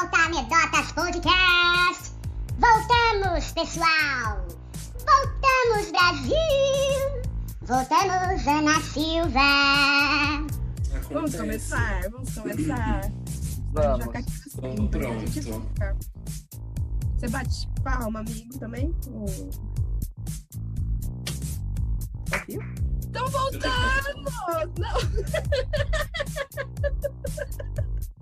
volta, Anedotas Podcast! Voltamos, pessoal! Voltamos, Brasil! Voltamos, Ana Silva! Vamos começar, vamos começar. Vamos. Assim, pronto. Você bate palma, amigo, também? Ou... Ouviu? Estão voltando! Não!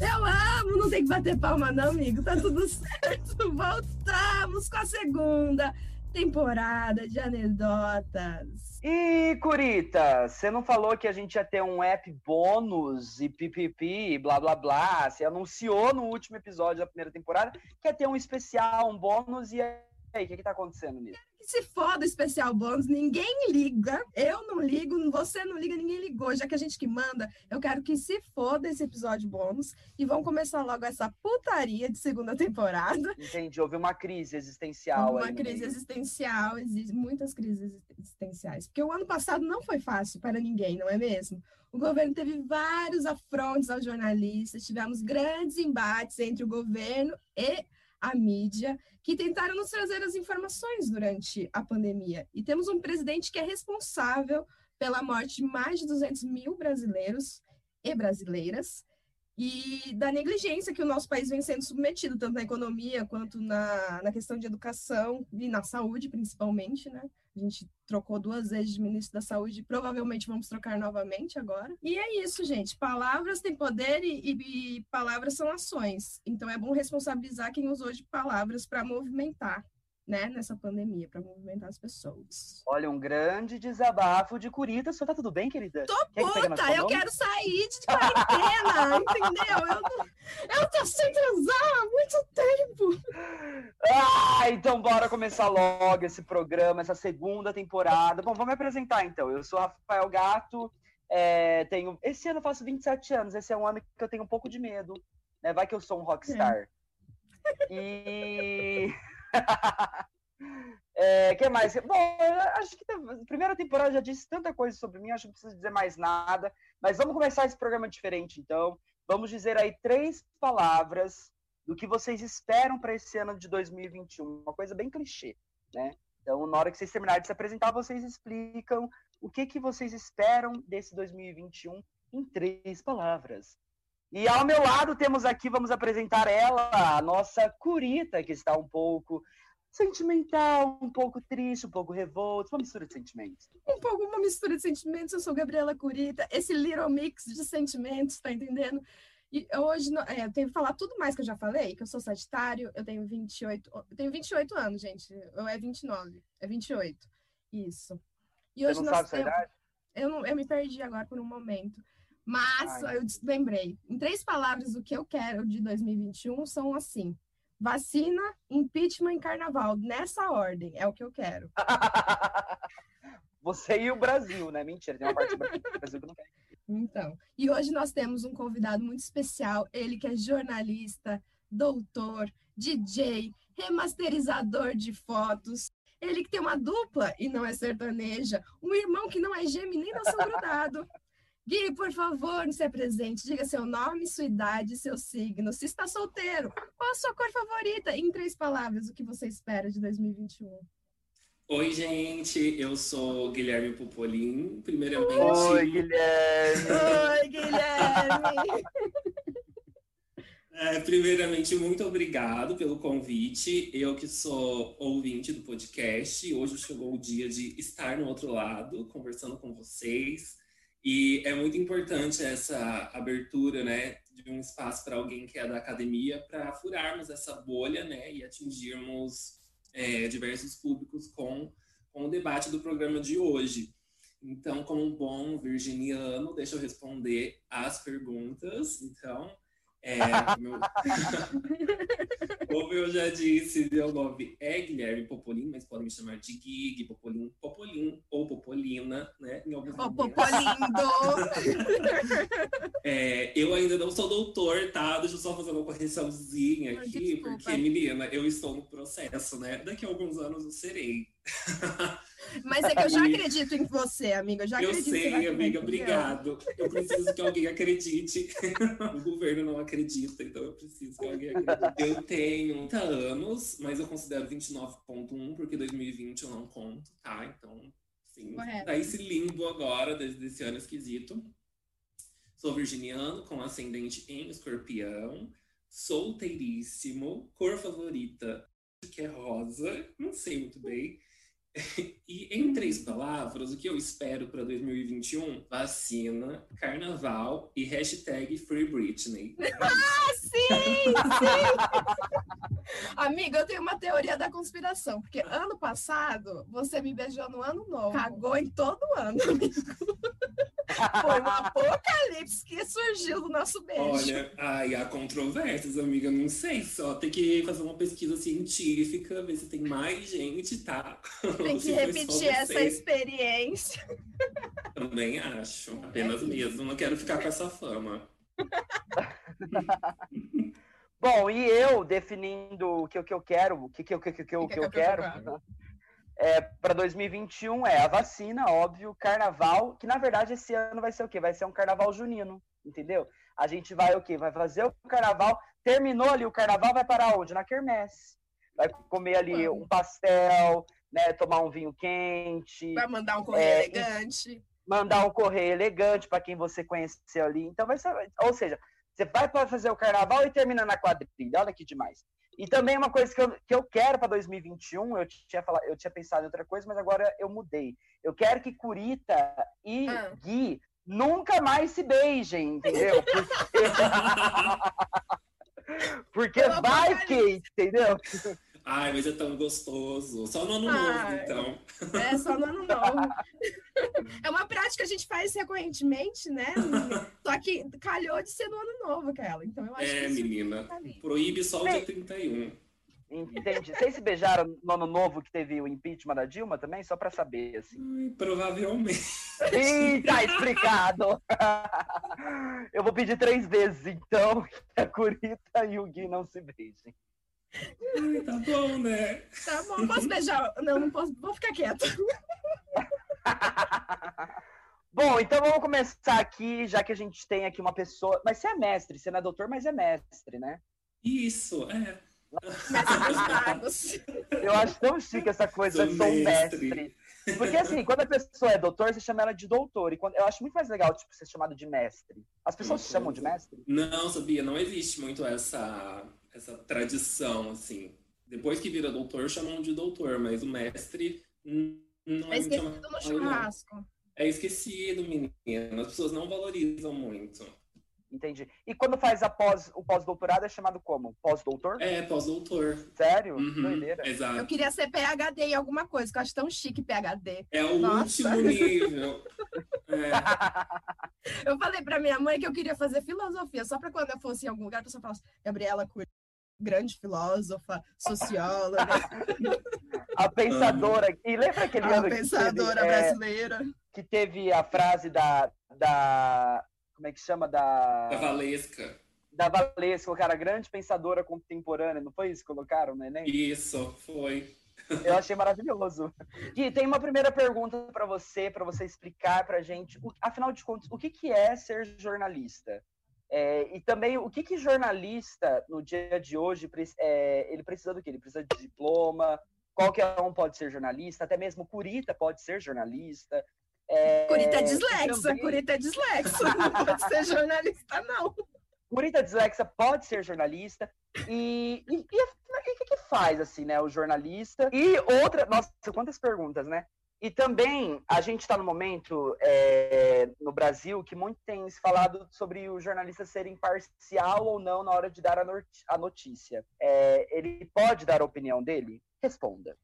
Eu amo, não tem que bater palma, não, amigo. Tá tudo certo. Voltamos com a segunda temporada de anedotas. E, Curita, você não falou que a gente ia ter um app bônus e pipipi, blá blá blá. Você anunciou no último episódio da primeira temporada que ia ter um especial, um bônus, e aí, o que, que tá acontecendo nisso? Que se foda o especial bônus, ninguém liga. Eu não ligo, você não liga, ninguém ligou. Já que a gente que manda, eu quero que se foda esse episódio bônus e vamos começar logo essa putaria de segunda temporada. Entendi, houve uma crise existencial Uma aí no crise meio. existencial, existem muitas crises existenciais. Porque o ano passado não foi fácil para ninguém, não é mesmo? O governo teve vários afrontes aos jornalistas, tivemos grandes embates entre o governo e a mídia, que tentaram nos trazer as informações durante a pandemia. E temos um presidente que é responsável pela morte de mais de 200 mil brasileiros e brasileiras, e da negligência que o nosso país vem sendo submetido, tanto na economia quanto na, na questão de educação e na saúde, principalmente, né? A gente trocou duas vezes de ministro da Saúde, provavelmente vamos trocar novamente agora. E é isso, gente. Palavras têm poder e, e- e palavras são ações. Então é bom responsabilizar quem usou de palavras para movimentar, né, nessa pandemia, para movimentar as pessoas. Olha, um grande desabafo de Curita. Você tá tudo bem, querida? Tô Quer que puta, sua eu quero sair de quarentena, entendeu? Eu, não- eu tô sem transar há muito tempo. Ah, então bora começar logo esse programa, essa segunda temporada. Bom, vamos me apresentar então. Eu sou Rafael Gato, é, tenho. Esse ano eu faço 27 anos, esse é um ano que eu tenho um pouco de medo. Né? Vai que eu sou um rockstar. E. É, que mais? Bom, acho que a primeira temporada já disse tanta coisa sobre mim, acho que não preciso dizer mais nada. Mas vamos começar esse programa diferente, então. Vamos dizer aí três palavras do que vocês esperam para esse ano de 2021. Uma coisa bem clichê, né? Então, na hora que vocês terminarem de se apresentar, vocês explicam o que, que vocês esperam desse 2021 em três palavras. E ao meu lado temos aqui, vamos apresentar ela, a nossa Curita, que está um pouco sentimental, um pouco triste, um pouco revolto, uma mistura de sentimentos. Um pouco uma mistura de sentimentos. Eu sou Gabriela Curita, esse little mix de sentimentos, tá entendendo? E hoje é, eu tenho que falar tudo mais que eu já falei, que eu sou Sagitário, eu tenho 28, eu tenho 28 anos, gente. Eu é 29, é 28. Isso. E Você hoje não nós sabe temos- idade? eu, não, eu me perdi agora por um momento. Mas Ai. eu lembrei. Em três palavras, o que eu quero de 2021 são assim: vacina, impeachment e carnaval. Nessa ordem, é o que eu quero. Você e o Brasil, né? Mentira, tem uma parte do Brasil que não quer. Então, e hoje nós temos um convidado muito especial, ele que é jornalista, doutor, DJ, remasterizador de fotos, ele que tem uma dupla e não é sertaneja, um irmão que não é gêmeo nem nação grudado. Gui, por favor, se apresente, diga seu nome, sua idade, seu signo, se está solteiro, qual a sua cor favorita? Em três palavras, o que você espera de 2021? Oi, gente, eu sou Guilherme Popolin. Primeiramente, Oi, Guilherme. Oi, Guilherme! é, primeiramente, muito obrigado pelo convite. Eu que sou ouvinte do podcast, hoje chegou o dia de estar no outro lado, conversando com vocês. E é muito importante essa abertura, né, de um espaço para alguém que é da academia, para furarmos essa bolha, né, e atingirmos é, diversos públicos com, com o debate do programa de hoje. Então, como um bom virginiano, deixa eu responder as perguntas. Então, é, meu... como eu já disse, meu nome é Guilherme Popolin, mas podem me chamar de Gui Popolin, Popolin ou Popolina, né? Em alguns momentos. Popolindo! É, eu ainda não sou doutor, tá? Deixa eu só fazer uma correçãozinha aqui, desculpa. porque, menina, eu estou no processo, né? Daqui a alguns anos eu serei. Mas é que eu já acredito em você, amiga. Eu já Eu acredito sei, que vai amiga, obrigado. Eu preciso que alguém acredite. O governo não acredita, então eu preciso que alguém acredite. Eu tenho 30 anos, mas eu considero 29.1, porque 2020 eu não conto, tá? Então, sim. Correto. Tá esse limbo agora, desde esse ano esquisito. Sou virginiano, com ascendente em escorpião. Solteiríssimo. Cor favorita, que é rosa. Não sei muito bem. E em três palavras, o que eu espero para 2021? Vacina, carnaval e hashtag Free Britney. Ah, sim, sim. Amiga, eu tenho uma teoria da conspiração, porque ano passado você me beijou no ano novo, cagou em todo ano, amigo. Foi um apocalipse que surgiu do nosso beijo. Olha, ai, há controvérsias, amiga. Não sei, só tem que fazer uma pesquisa científica, ver se tem mais gente, tá? Tem que repetir essa experiência. Também acho. É Apenas mesmo. Não quero ficar com essa fama. Bom, e eu definindo o que, o que eu quero, o que, que, eu- que, que, que, eu- que eu quero é, para 2021 é a vacina, óbvio, carnaval, que na verdade esse ano vai ser o quê? Vai ser um carnaval junino, entendeu? A gente vai o quê? Vai fazer o carnaval, terminou ali o carnaval, vai parar onde? Na quermesse. Vai comer ali um pastel, né, tomar um vinho quente, Vai mandar um correio É, elegante. mandar um correio elegante para quem você conheceu ali. Então vai ser, ou seja, você vai para fazer o carnaval e termina na quadrilha. Olha que demais. E também uma coisa que eu, que eu quero para 2021, eu tinha falado, eu tinha pensado em outra coisa, mas agora eu mudei. Eu quero que Curita e Ah. Gui nunca mais se beijem, entendeu? Porque, porque vai que, entendeu? Ai, mas é tão gostoso. Só no ano Ai. novo, então. É só no ano novo. É uma prática que a gente faz recorrentemente, né? Só que calhou de ser no ano novo aquela. Então eu acho que É, menina. tá. Proíbe só o Bem- dia 31. Entendi. Vocês se beijaram no ano novo que teve o impeachment da Dilma também? Só para saber, assim. Ai, provavelmente. Ih, tá explicado. Eu vou pedir três vezes, então, que a Curita e o Gui não se beijem. Ai, tá bom, né? Tá bom, posso beijar? Não, não posso. Vou ficar quieta. Bom, então vamos começar aqui, já que a gente tem aqui uma pessoa. Mas você é mestre, você não é doutor, mas é mestre, né? Isso, é. Mestre dos magos. Eu acho tão chique essa coisa, Sou eu sou mestre. mestre. Porque assim, quando a pessoa é doutor, você chama ela de doutor. E quando... eu acho muito mais legal, tipo, ser chamado de mestre. As pessoas se chamam de mestre? Não, sabia, não existe muito essa, essa tradição, assim. Depois que vira doutor, chamam de doutor, mas o mestre não É é esquecido chamado. no churrasco. É esquecido, menino. As pessoas não valorizam muito. Entendi. E quando faz a pós, o pós-doutorado é chamado como? Pós-doutor? É, pós-doutor. Sério? Uhum, Doideira. Eu exato. queria ser PHD em alguma coisa, que eu acho tão chique PHD. É o Nossa. último nível. É. Eu falei pra minha mãe que eu queria fazer filosofia, só pra quando eu fosse em algum lugar, a pessoa falasse, Gabriela Cury, grande filósofa, socióloga, A pensadora. E lembra aquele a ano que pensadora teve, é, brasileira. que teve a frase da, da. Como é que chama? Da Da, Valesca. da Valesca, colocaram a grande pensadora contemporânea, não foi isso que colocaram no Enem? Isso, foi. Eu achei maravilhoso. Gui, tem uma primeira pergunta para você, para você explicar pra gente, afinal de contas, o que, que é ser jornalista? É, e também, o que, que jornalista, no dia de hoje, é, ele precisa do quê? Ele precisa de diploma, qualquer um pode ser jornalista, até mesmo Curita pode ser jornalista. É, Curita é dislexa, também- Curita é dislexa, não pode ser jornalista, não. Curita dislexa pode ser jornalista. E e- e o que, que faz, assim, né, o jornalista? E outra, nossa, quantas perguntas, né? E também, a gente está no momento é, no Brasil que muito tem se falado sobre o jornalista ser imparcial ou não na hora de dar a, notícia. É, ele pode dar a opinião dele? Responda.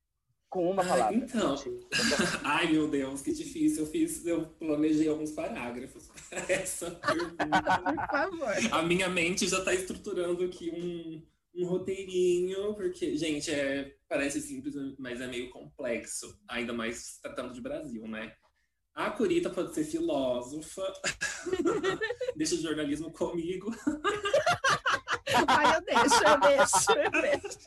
Com uma Ah, palavra. então. Ai, meu Deus, que difícil. Eu fiz, eu planejei alguns parágrafos para essa pergunta. Por favor. A minha mente já está estruturando aqui um, um roteirinho, porque, gente, é, parece simples, mas é meio complexo, ainda mais tratando de Brasil, né? A Curita pode ser filósofa, deixa o jornalismo comigo. Ai, eu deixo, eu deixo, eu deixo.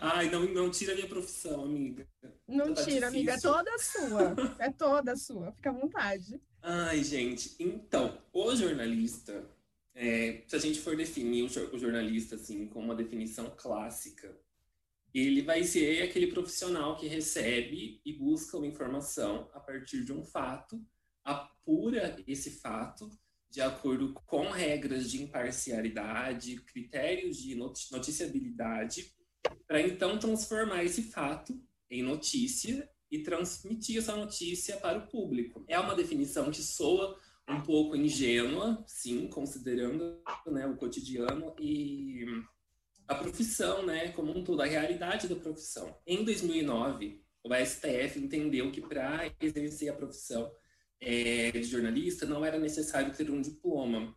Ai, não, não tira a minha profissão, amiga. Não tá tira, amiga, é difícil. toda sua. É toda sua, fica à vontade. Ai, gente, então, o jornalista, é, se a gente for definir o, jor- o jornalista assim com uma definição clássica, ele vai ser aquele profissional que recebe e busca uma informação a partir de um fato, apura esse fato de acordo com regras de imparcialidade, critérios de noti- noticiabilidade, para então transformar esse fato em notícia e transmitir essa notícia para o público. É uma definição que soa um pouco ingênua, sim, considerando né, o cotidiano e a profissão, né, como um todo, a realidade da profissão. Em 2009, o STF entendeu que para exercer a profissão eh, de jornalista não era necessário ter um diploma.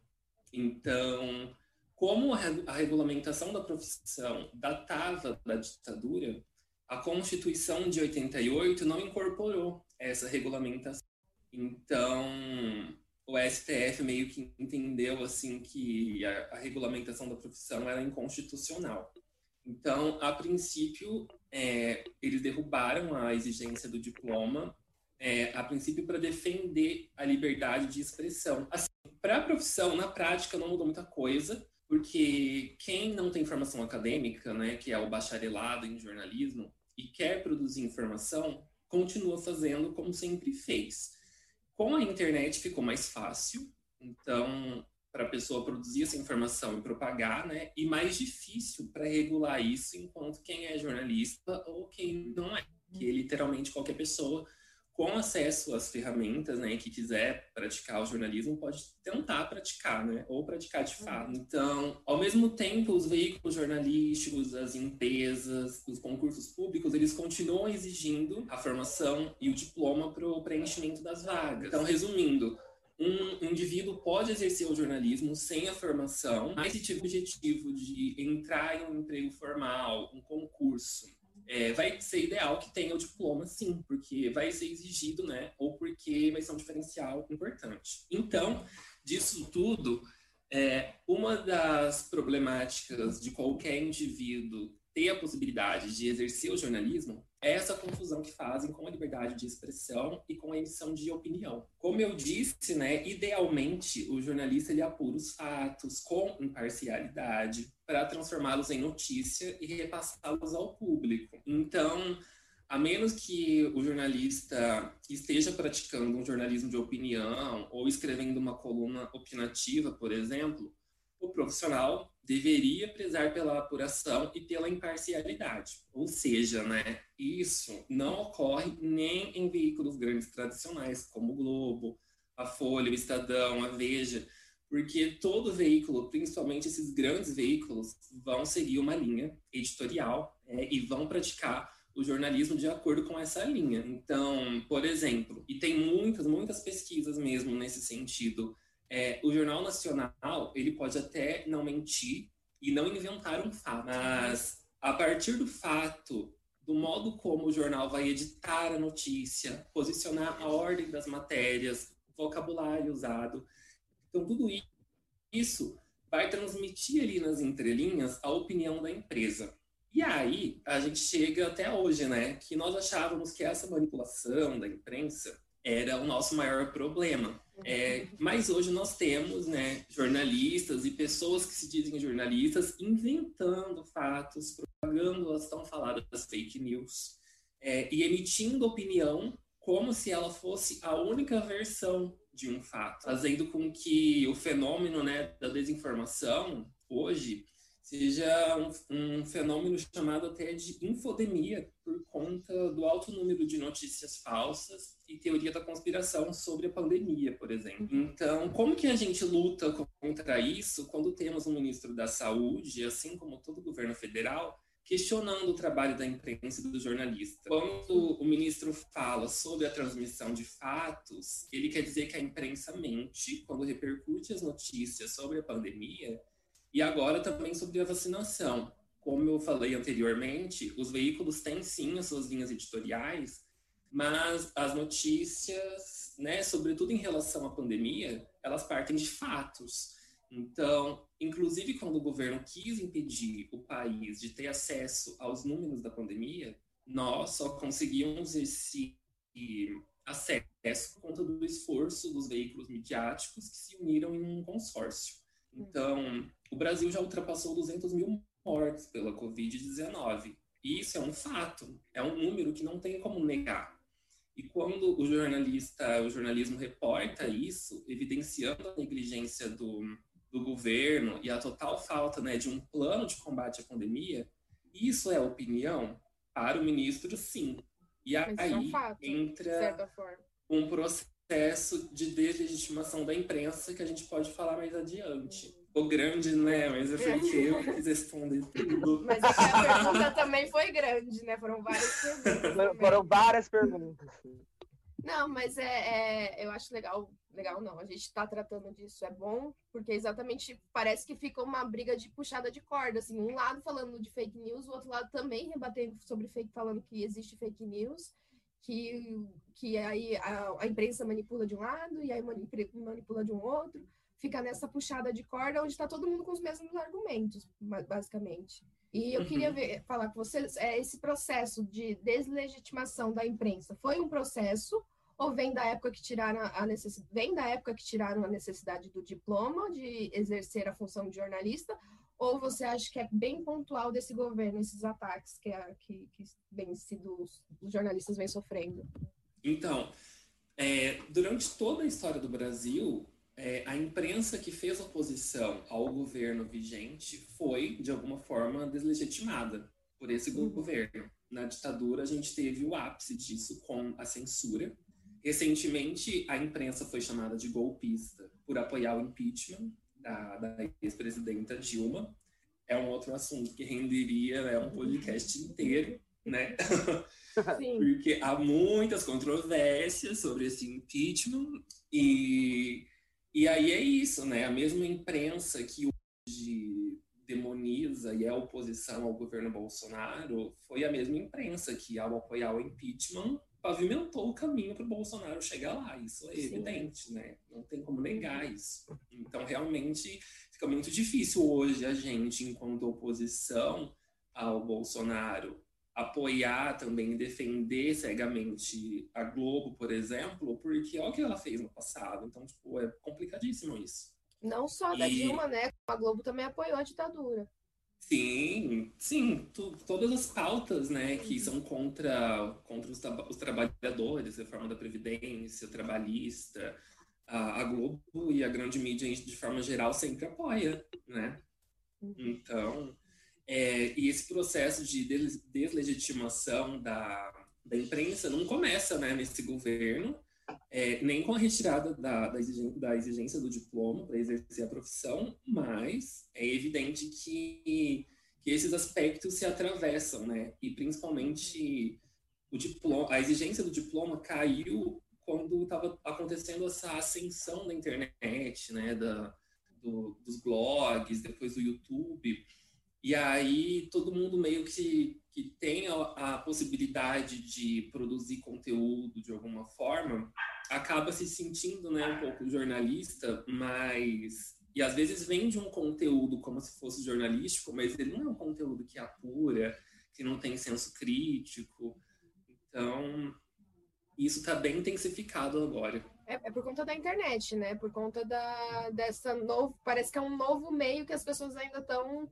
Então, como a regulamentação da profissão datava da ditadura, a Constituição de 88 não incorporou essa regulamentação. Então, o STF meio que entendeu assim que a, a regulamentação da profissão era inconstitucional. Então, a princípio, é, eles derrubaram a exigência do diploma, é, a princípio para defender a liberdade de expressão. Assim, para a profissão, na prática, não mudou muita coisa, porque quem não tem formação acadêmica, né, que é o bacharelado em jornalismo, e quer produzir informação, continua fazendo como sempre fez. Com a internet ficou mais fácil, então, para a pessoa produzir essa informação e propagar, né? E mais difícil para regular isso enquanto quem é jornalista ou quem não é. Que literalmente qualquer pessoa com acesso às ferramentas, né, que quiser praticar o jornalismo pode tentar praticar, né, ou praticar de fato. Então, ao mesmo tempo, os veículos jornalísticos, as empresas, os concursos públicos, eles continuam exigindo a formação e o diploma para o preenchimento das vagas. Então, resumindo, um indivíduo pode exercer o jornalismo sem a formação, mas se tiver o objetivo de entrar em um emprego formal, um concurso, é, vai ser ideal que tenha o diploma, sim, porque vai ser exigido, né? Ou porque vai ser um diferencial importante. Então, disso tudo, é, uma das problemáticas de qualquer indivíduo ter a possibilidade de exercer o jornalismo é essa confusão que fazem com a liberdade de expressão e com a emissão de opinião. Como eu disse, né, idealmente o jornalista ele apura os fatos com imparcialidade para transformá-los em notícia e repassá-los ao público. Então, a menos que o jornalista esteja praticando um jornalismo de opinião ou escrevendo uma coluna opinativa, por exemplo, o profissional deveria prezar pela apuração e pela imparcialidade. Ou seja, né, isso não ocorre nem em veículos grandes tradicionais, como o Globo, a Folha, o Estadão, a Veja, porque todo veículo, principalmente esses grandes veículos, vão seguir uma linha editorial é, e vão praticar o jornalismo de acordo com essa linha. Então, por exemplo, e tem muitas, muitas pesquisas mesmo nesse sentido, é, o Jornal Nacional, ele pode até não mentir e não inventar um fato, mas a partir do fato, do modo como o jornal vai editar a notícia, posicionar a ordem das matérias, vocabulário usado, então tudo isso vai transmitir ali nas entrelinhas a opinião da empresa. E aí, a gente chega até hoje, né, que nós achávamos que essa manipulação da imprensa era o nosso maior problema. É, mas hoje nós temos né, jornalistas e pessoas que se dizem jornalistas inventando fatos, propagando as tão faladas fake news é, e emitindo opinião como se ela fosse a única versão de um fato, fazendo com que o fenômeno né, da desinformação hoje seja um, um, fenômeno chamado até de infodemia, por conta do alto número de notícias falsas e teoria da conspiração sobre a pandemia, por exemplo. Então, como que a gente luta contra isso quando temos um ministro da Saúde, assim como todo o governo federal, questionando o trabalho da imprensa e do jornalista? Quando o ministro fala sobre a transmissão de fatos, ele quer dizer que a imprensa mente quando repercute as notícias sobre a pandemia e agora também sobre a vacinação. Como eu falei anteriormente, os veículos têm sim as suas linhas editoriais, mas as notícias, né, sobretudo em relação à pandemia, elas partem de fatos. Então, inclusive quando o governo quis impedir o país de ter acesso aos números da pandemia, nós só conseguimos esse acesso por conta do esforço dos veículos midiáticos que se uniram em um consórcio. Então, o Brasil já ultrapassou 200 mil mortes pela Covid-19. E isso é um fato, é um número que não tem como negar. E quando o jornalista, o jornalismo reporta isso, evidenciando a negligência do, do governo e a total falta né, de um plano de combate à pandemia, isso é opinião para o ministro, sim. E aí é um fato, entra um processo de deslegitimação da imprensa que a gente pode falar mais adiante. O grande, né? Mas é porque eu quis responder tudo. Mas a pergunta também foi grande, né? Foram várias perguntas. Foram várias perguntas. Não, mas é, é, eu acho legal, legal não, a gente está tratando disso, é bom, porque exatamente parece que fica uma briga de puxada de corda, assim, um lado falando de fake news, o outro lado também rebatendo sobre fake, falando que existe fake news, que, que aí a, a imprensa manipula de um lado e aí manipula de um outro, fica nessa puxada de corda onde está todo mundo com os mesmos argumentos, basicamente. E eu uhum. queria ver, falar com vocês, é, esse processo de deslegitimação da imprensa foi um processo ou vem da época que tiraram a necessidade, vem da época que tiraram a necessidade do diploma de exercer a função de jornalista, ou você acha que é bem pontual desse governo esses ataques que, é, que, que bem sido os, os jornalistas vêm sofrendo? Então, é, durante toda a história do Brasil, é, a imprensa que fez oposição ao governo vigente foi, de alguma forma, deslegitimada por esse uhum. governo. Na ditadura, a gente teve o ápice disso com a censura Recentemente, a imprensa foi chamada de golpista por apoiar o impeachment da, da ex-presidenta Dilma. É um outro assunto que renderia né, um podcast inteiro, né? Sim. Porque há muitas controvérsias sobre esse impeachment e, e aí é isso, né? A mesma imprensa que hoje demoniza e é oposição ao governo Bolsonaro foi a mesma imprensa que, ao apoiar o impeachment, pavimentou o caminho para o Bolsonaro chegar lá. Isso é Sim. evidente, né? Não tem como negar isso. Então, realmente, fica muito difícil hoje a gente, enquanto oposição ao Bolsonaro, apoiar também, defender cegamente a Globo, por exemplo, porque olha o que ela fez no passado. Então, tipo, é complicadíssimo isso. Não só da e... Dilma, né? A Globo também apoiou a ditadura. Sim, sim, tu, todas as pautas, né, que são contra, contra os, os trabalhadores, reforma da Previdência, trabalhista, a, a, Globo e a grande mídia, de forma geral, sempre apoia, né? Uhum. Então, é, e esse processo de deslegitimação da, da imprensa não começa, né, nesse governo, é, nem com a retirada da, da, exigência, da exigência do diploma para exercer a profissão, mas é evidente que, que esses aspectos se atravessam, né? E principalmente o diploma, a exigência do diploma caiu quando estava acontecendo essa ascensão da internet, né? Da, do, dos blogs, depois do YouTube. E aí todo mundo meio que, que tem a, a, possibilidade de produzir conteúdo de alguma forma, acaba se sentindo né, um pouco jornalista, mas. E às vezes vende um conteúdo como se fosse jornalístico, mas ele não é um conteúdo que apura, que não tem senso crítico. Então, isso está bem intensificado agora. É, é, por conta da internet, né? Por conta da, dessa novo. Parece que é um novo meio que as pessoas ainda estão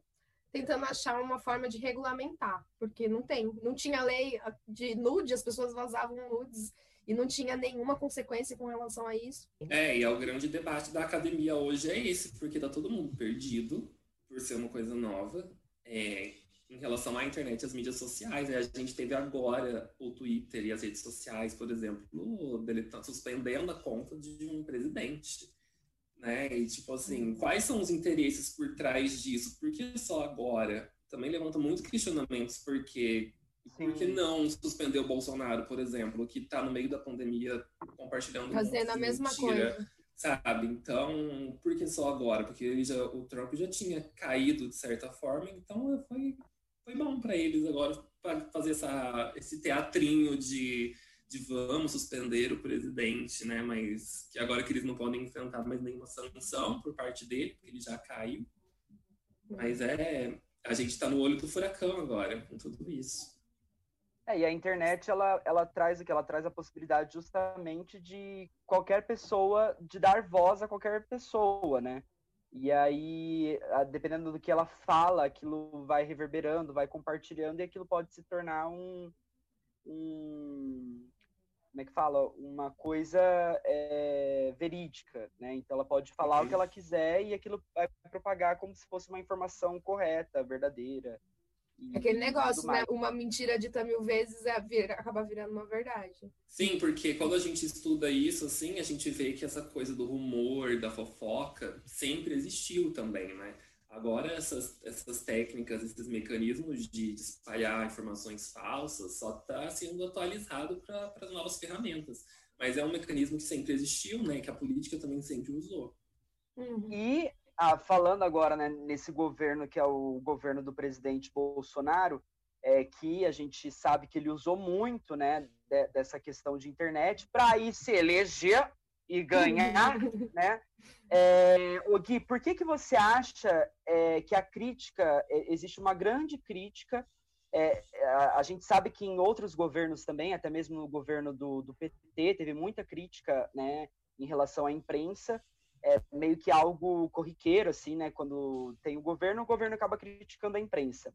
tentando achar uma forma de regulamentar, porque não tem, não tinha lei de nude, as pessoas vazavam nudes e não tinha nenhuma consequência com relação a isso. É, e é o grande debate da academia hoje é esse, porque tá todo mundo perdido por ser uma coisa nova. É, em relação à internet e às mídias sociais, a gente teve agora o Twitter e as redes sociais, por exemplo, deletando, suspendendo a conta de um presidente né? E tipo assim, quais são os interesses por trás disso? Por que só agora? Também levanta muitos questionamentos, porque por que não suspender o Bolsonaro, por exemplo, que está no meio da pandemia compartilhando fazendo a mesma mentira, coisa, sabe? Então, por que só agora? Porque ele já, o Trump já tinha caído de certa forma, então foi foi bom para eles agora para fazer essa, esse teatrinho de de vamos suspender o presidente, né? Mas que agora que eles não podem enfrentar mais nenhuma sanção por parte dele, porque ele já caiu. Mas é, a gente está no olho do furacão agora com tudo isso. É, e a internet, ela, ela traz o que? Ela traz a possibilidade justamente de qualquer pessoa, de dar voz a qualquer pessoa, né? E aí, dependendo do que ela fala, aquilo vai reverberando, vai compartilhando, e aquilo pode se tornar um, um como é que fala? Uma coisa é, verídica, né? Então ela pode falar o que ela quiser e aquilo vai propagar como se fosse uma informação correta, verdadeira. Aquele negócio, né? Uma mentira dita mil vezes é, vira, acaba virando uma verdade. Sim, porque quando a gente estuda isso, assim, a gente vê que essa coisa do rumor, da fofoca, sempre existiu também, né? Agora, essas, essas técnicas, esses mecanismos de, de espalhar informações falsas só está sendo atualizado para as novas ferramentas. Mas é um mecanismo que sempre existiu, né? Que a política também sempre usou. Uhum. E ah, falando agora né, nesse governo que é o governo do presidente Bolsonaro, é, que a gente sabe que ele usou muito né, de, dessa questão de internet para ir se eleger e ganhar, né? É, o Gui, por que, que você acha é, que a crítica, é, existe uma grande crítica, é, a, a, gente sabe que em outros governos também, até mesmo no governo do, do PT, teve muita crítica né, em relação à imprensa, é meio que algo corriqueiro, assim, né? Quando tem o governo, o governo acaba criticando a imprensa.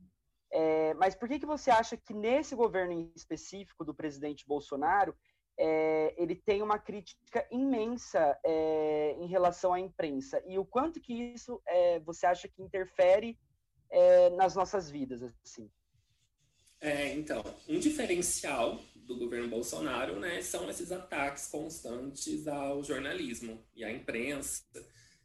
É, mas por que, que você acha que nesse governo em específico do presidente Bolsonaro, é, ele tem uma crítica imensa é, em relação à imprensa. E o quanto que isso é, você acha que interfere é, nas nossas vidas, assim? É, então, um diferencial do governo Bolsonaro né, são esses ataques constantes ao jornalismo e à imprensa.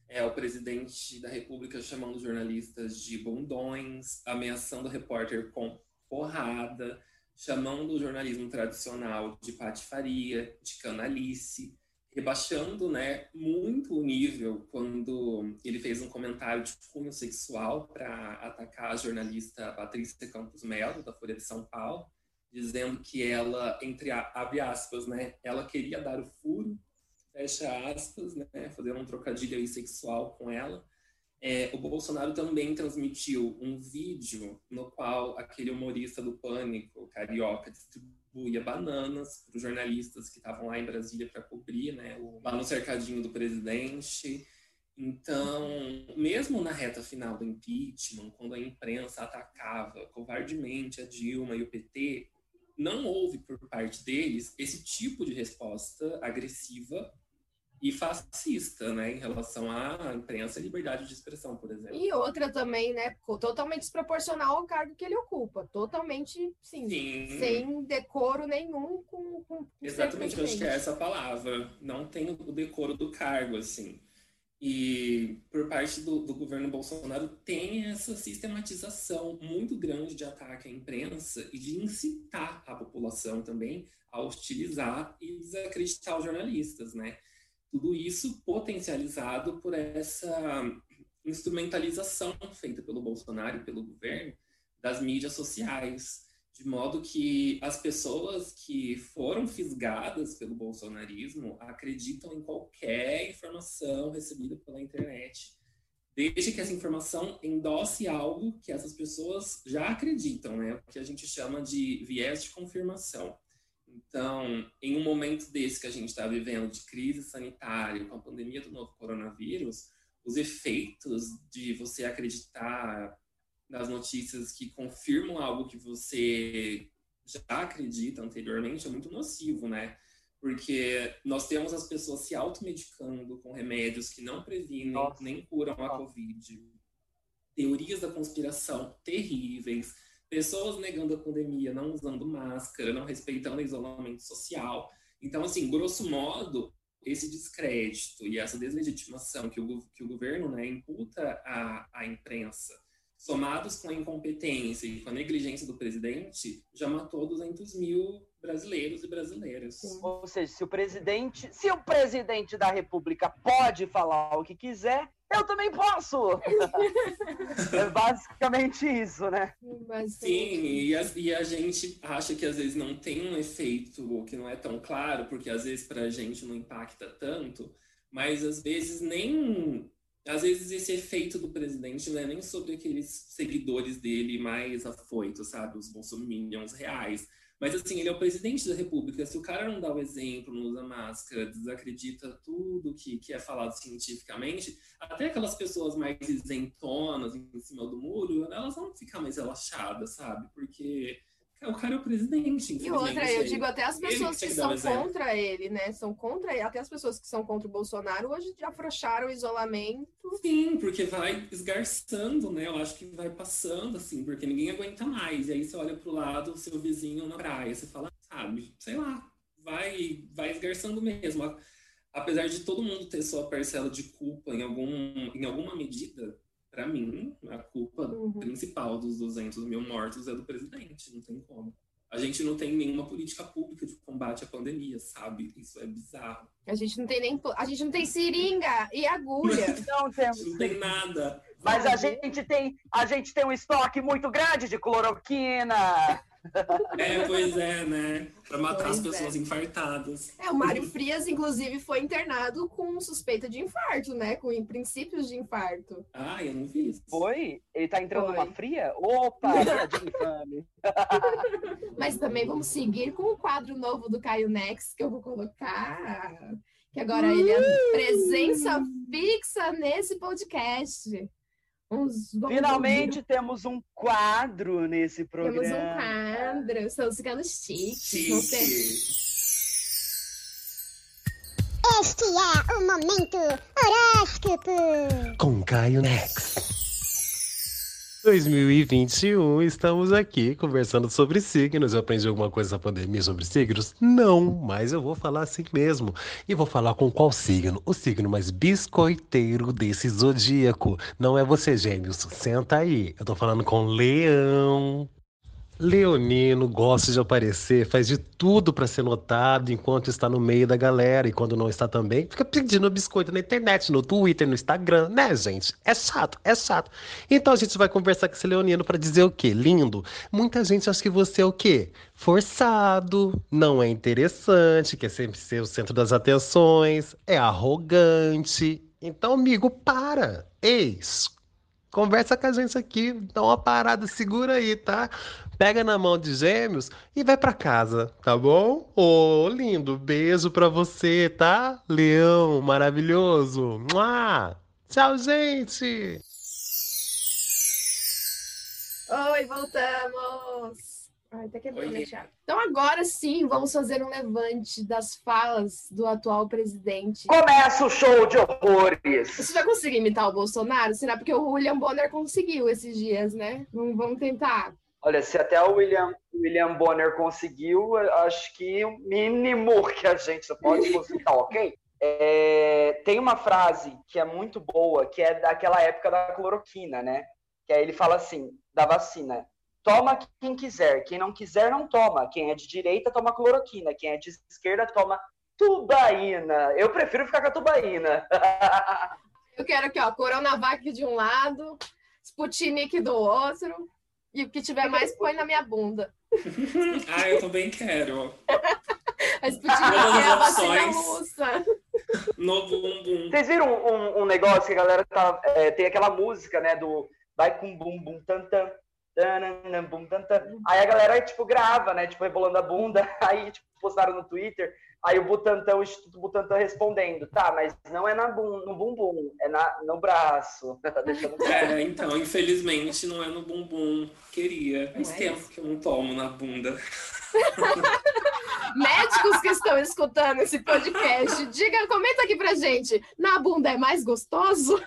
É o presidente da República chamando jornalistas de bundões, ameaçando o repórter com porrada, chamando o jornalismo tradicional de patifaria, de canalice, rebaixando né, muito o nível quando ele fez um comentário de cunho sexual para atacar a jornalista Patrícia Campos Melo, da Folha de São Paulo, dizendo que ela, entre abre aspas, né, ela queria dar o furo, fecha aspas, né, fazendo um trocadilho sexual com ela, é, o Bolsonaro também transmitiu um vídeo no qual aquele humorista do Pânico, carioca, distribuía bananas para os jornalistas que estavam lá em Brasília para cobrir, né, lá no cercadinho do presidente. Então, mesmo na reta final do impeachment, quando a imprensa atacava covardemente a Dilma e o PT, não houve por parte deles esse tipo de resposta agressiva e fascista, né, em relação à imprensa e liberdade de expressão, por exemplo. E outra também, né, totalmente desproporcional ao cargo que ele ocupa, totalmente, sim, sim. sem decoro nenhum com, com Exatamente, eu acho que é essa palavra, não tem o decoro do cargo, assim. E por parte do, do governo Bolsonaro tem essa sistematização muito grande de ataque à imprensa e de incitar a população também a hostilizar e desacreditar os jornalistas, né? Tudo isso potencializado por essa instrumentalização feita pelo Bolsonaro e pelo governo das mídias sociais, de modo que as pessoas que foram fisgadas pelo bolsonarismo acreditam em qualquer informação recebida pela internet, desde que essa informação endosse algo que essas pessoas já acreditam, né? O que a gente chama de viés de confirmação. Então, em um momento desse que a gente está vivendo de crise sanitária, com a pandemia do novo coronavírus, os efeitos de você acreditar nas notícias que confirmam algo que você já acredita anteriormente é muito nocivo, né? Porque nós temos as pessoas se automedicando com remédios que não previnem Nossa. nem curam a Covid. Teorias da conspiração terríveis pessoas negando a pandemia, não usando máscara, não respeitando o isolamento social. Então, assim, grosso modo, esse descrédito e essa deslegitimação que o, que o governo né, imputa à, à imprensa, somados com a incompetência e com a negligência do presidente, já matou 200 mil brasileiros e brasileiras. Ou seja, se o presidente, se o presidente da República pode falar o que quiser, eu também posso! é basicamente isso, né? Sim, e a, e a, gente acha que às vezes não tem um efeito que não é tão claro, porque às vezes para a gente não impacta tanto, mas às vezes nem. Às vezes esse efeito do presidente não é nem sobre aqueles seguidores dele mais afoitos, sabe? Os bolsominions reais Mas assim, ele é o presidente da República. Se o cara não dá o exemplo, não usa máscara, desacredita tudo que, que é falado cientificamente, até aquelas pessoas mais isentonas em cima do muro, elas vão ficar mais relaxadas, sabe? Porque o cara é o presidente. E outra, eu digo até as pessoas que, que são contra ele, né? São contra ele. Até as pessoas que são contra o Bolsonaro hoje já afrouxaram o isolamento. Sim, porque vai esgarçando, né? Eu acho que vai passando, assim, porque ninguém aguenta mais. E aí você olha pro lado, seu vizinho na praia, você fala, sabe, sei lá, vai, vai esgarçando mesmo. Apesar de todo mundo ter sua parcela de culpa em, algum, em alguma medida, para mim, a culpa uhum. principal dos 200 mil mortos é do presidente, não tem como. A gente não tem nenhuma política pública de combate à pandemia, sabe? Isso é bizarro. A gente não tem nem a gente não tem seringa e agulha. Não temos. Não tem nada. Mas a gente tem a gente tem um estoque muito grande de cloroquina. É, pois é, né? Para matar pois as pessoas é. infartadas. É, o Mário Frias, inclusive, foi internado com suspeita de infarto, né? Com princípios de infarto. Ah, eu não vi isso. Foi? Ele tá entrando foi. numa fria? Opa, de infame. Mas também vamos seguir com o quadro novo do Caio Nex, que eu vou colocar. Que agora ele é presença fixa nesse podcast. Uns, Finalmente temos um quadro nesse programa. Temos um quadro, estamos ficando chiques. Chique. Este é o momento horóscopo com Caio Nex. 2021, estamos aqui conversando sobre signos. Eu aprendi alguma coisa na pandemia sobre signos? Não, mas eu vou falar assim mesmo. E vou falar com qual signo? O signo mais biscoiteiro desse zodíaco. Não é você, gêmeos. Senta aí. Eu tô falando com Leão. Leonino gosta de aparecer, faz de tudo para ser notado enquanto está no meio da galera e quando não está também, fica pedindo biscoito na internet, no Twitter, no Instagram, né, gente? É chato, é chato. Então a gente vai conversar com esse Leonino para dizer o quê? Lindo. Muita gente acha que você é o quê? Forçado, não é interessante, quer sempre ser o centro das atenções, é arrogante. Então, amigo, para. Eis, Conversa com a gente aqui, dá uma parada, segura aí, tá? Pega na mão de gêmeos e vai para casa, tá bom? Ô, oh, lindo, beijo pra você, tá? Leão, maravilhoso. Mua! Tchau, gente! Oi, voltamos! Ai, até quebrou, né, Thiago? Então agora sim, vamos fazer um levante das falas do atual presidente. Começa o show de horrores! Você vai conseguir imitar o Bolsonaro? Será porque o William Bonner conseguiu esses dias, né? Vamos, vamos tentar. Olha, se até o William, William Bonner conseguiu, acho que o mínimo que a gente pode conseguir, tá ok? É, tem uma frase que é muito boa, que é daquela época da cloroquina, né? Que aí ele fala assim, da vacina toma quem quiser. Quem não quiser, não toma. Quem é de direita, toma cloroquina. Quem é de esquerda, toma tubaína. Eu prefiro ficar com a tubaína. Eu quero aqui, ó, Coronavac de um lado, Sputnik do outro. E o que tiver mais, põe na minha bunda. ah, eu também quero. a Sputnik é a vacina russa. No bumbum. Vocês viram um, um, negócio que a galera tá, é, tem aquela música, né, do vai com bum bum tan tan Aí a galera, tipo, grava, né? Tipo, rebolando a bunda. Aí, tipo, postaram no Twitter. Aí o Butantan, o Instituto Butantan respondendo, tá, mas não é na bum, no bumbum, é na, no braço. tá deixando é, então, infelizmente não é no bumbum. Queria. Faz é tempo isso. que eu não tomo na bunda. Médicos que estão escutando esse podcast, diga, comenta aqui pra gente. Na bunda é mais gostoso?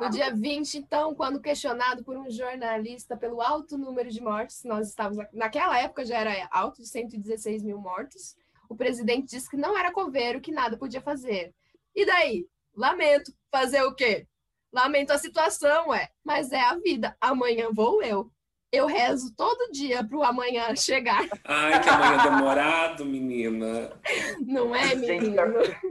No dia 20, então, quando questionado por um jornalista pelo alto número de mortes, nós estávamos naquela época já era alto de 116 mil mortos, o presidente disse que não era coveiro, que nada podia fazer. E daí? Lamento. Fazer o quê? Lamento a situação, é. Mas é a vida. Amanhã vou eu eu rezo todo dia pro amanhã chegar. Ai, que amanhã demorado, menina. Não é, menina?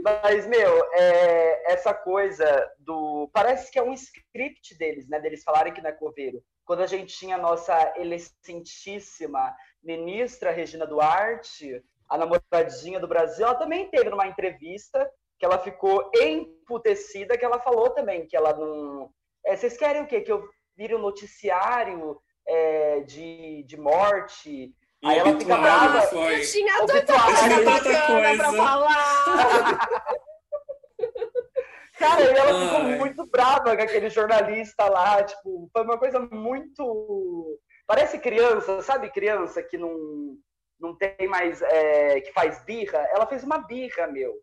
Mas, meu, é, essa coisa do. Parece que é um script deles, né? Deles falarem que não é coveiro. Quando a gente tinha a nossa excelentíssima ministra Regina Duarte, a namoradinha do Brasil, ela também teve numa entrevista que ela ficou emputecida, que ela falou também que ela não. É, vocês querem o quê? Que eu vire o um noticiário é, de, de morte. Aí ela fica brava. Foi. Eu tinha tanta coisa pra falar. Cara, e ela ficou Ai. muito brava com aquele jornalista lá, tipo, foi uma coisa muito. Parece criança, sabe? Criança que não, não tem mais. é, que faz birra. Ela fez uma birra, meu.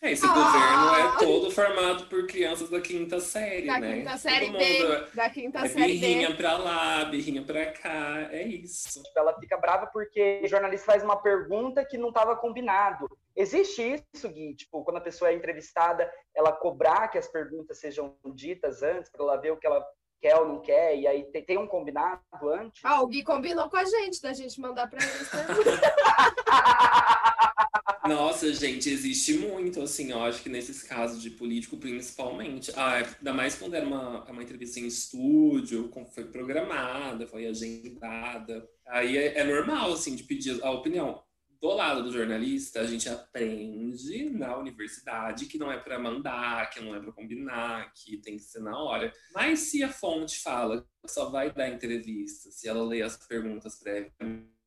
É, esse Ah! governo é todo formado por crianças da quinta série, Da né? quinta série Todo B. mundo Da quinta é série birrinha B. pra lá, birrinha pra cá, é isso. Tipo, ela fica brava porque o jornalista faz uma pergunta que não estava combinado. Existe isso, Gui? Tipo, quando a pessoa é entrevistada, ela cobrar que as perguntas sejam ditas antes, para ela ver o que ela quer ou não quer, e aí tem, tem um combinado antes? Ah, o Gui combinou com a gente, da gente mandar pra eles perguntas. Nossa, gente, existe muito, assim, eu acho que nesses casos de político, principalmente. Ah, ainda mais quando era uma, uma entrevista em estúdio, foi programada, foi agendada. Aí é, é normal, assim, de pedir a opinião. Do lado do jornalista, a gente aprende na universidade que não é para mandar, que não é para combinar, que tem que ser na hora. Mas se a fonte fala que só vai dar entrevista, se ela lê as perguntas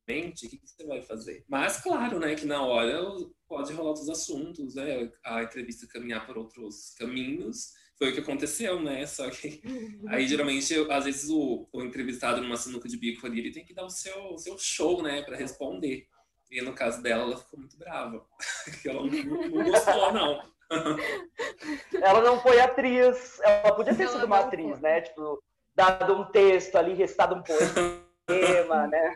previamente, o que, que você vai fazer? Mas, claro, né, que na hora pode rolar outros assuntos, né? A entrevista caminhar por outros caminhos. Foi o que aconteceu, né? Só que aí, geralmente, eu- às vezes, o, o entrevistado numa sinuca de bico ali, ele tem que dar o seu, o seu show, né, para responder. E no caso dela, ela ficou muito brava. que ela não, não gostou, não. Ela não foi atriz. Ela podia ter Ela sido uma não atriz, foi. né? Tipo, dado um texto ali, recitado um poema, né?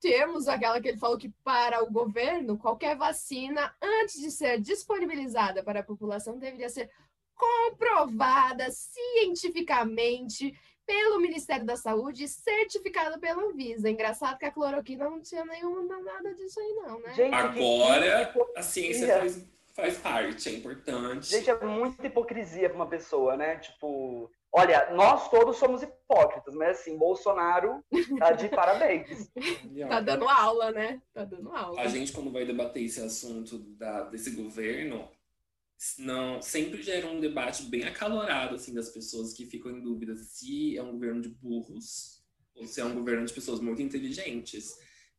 Temos aquela que ele falou que para o governo, qualquer vacina, antes de ser disponibilizada para a população, deveria ser comprovada cientificamente pelo Ministério da Saúde e certificada pela Anvisa. Engraçado que a cloroquina não tinha nenhum nada disso aí, não, né? Gente, Agora, a ciência faz, faz parte, é importante. Gente, é muita hipocrisia pra uma pessoa, né? Tipo, olha, nós todos somos hipócritas, mas assim, Bolsonaro tá de parabéns. Tá dando aula, né? Tá dando aula. A gente, quando vai debater esse assunto da, desse governo, não, sempre gera um debate bem acalorado, assim, das pessoas que ficam em dúvida se é um governo de burros ou se é um governo de pessoas muito inteligentes.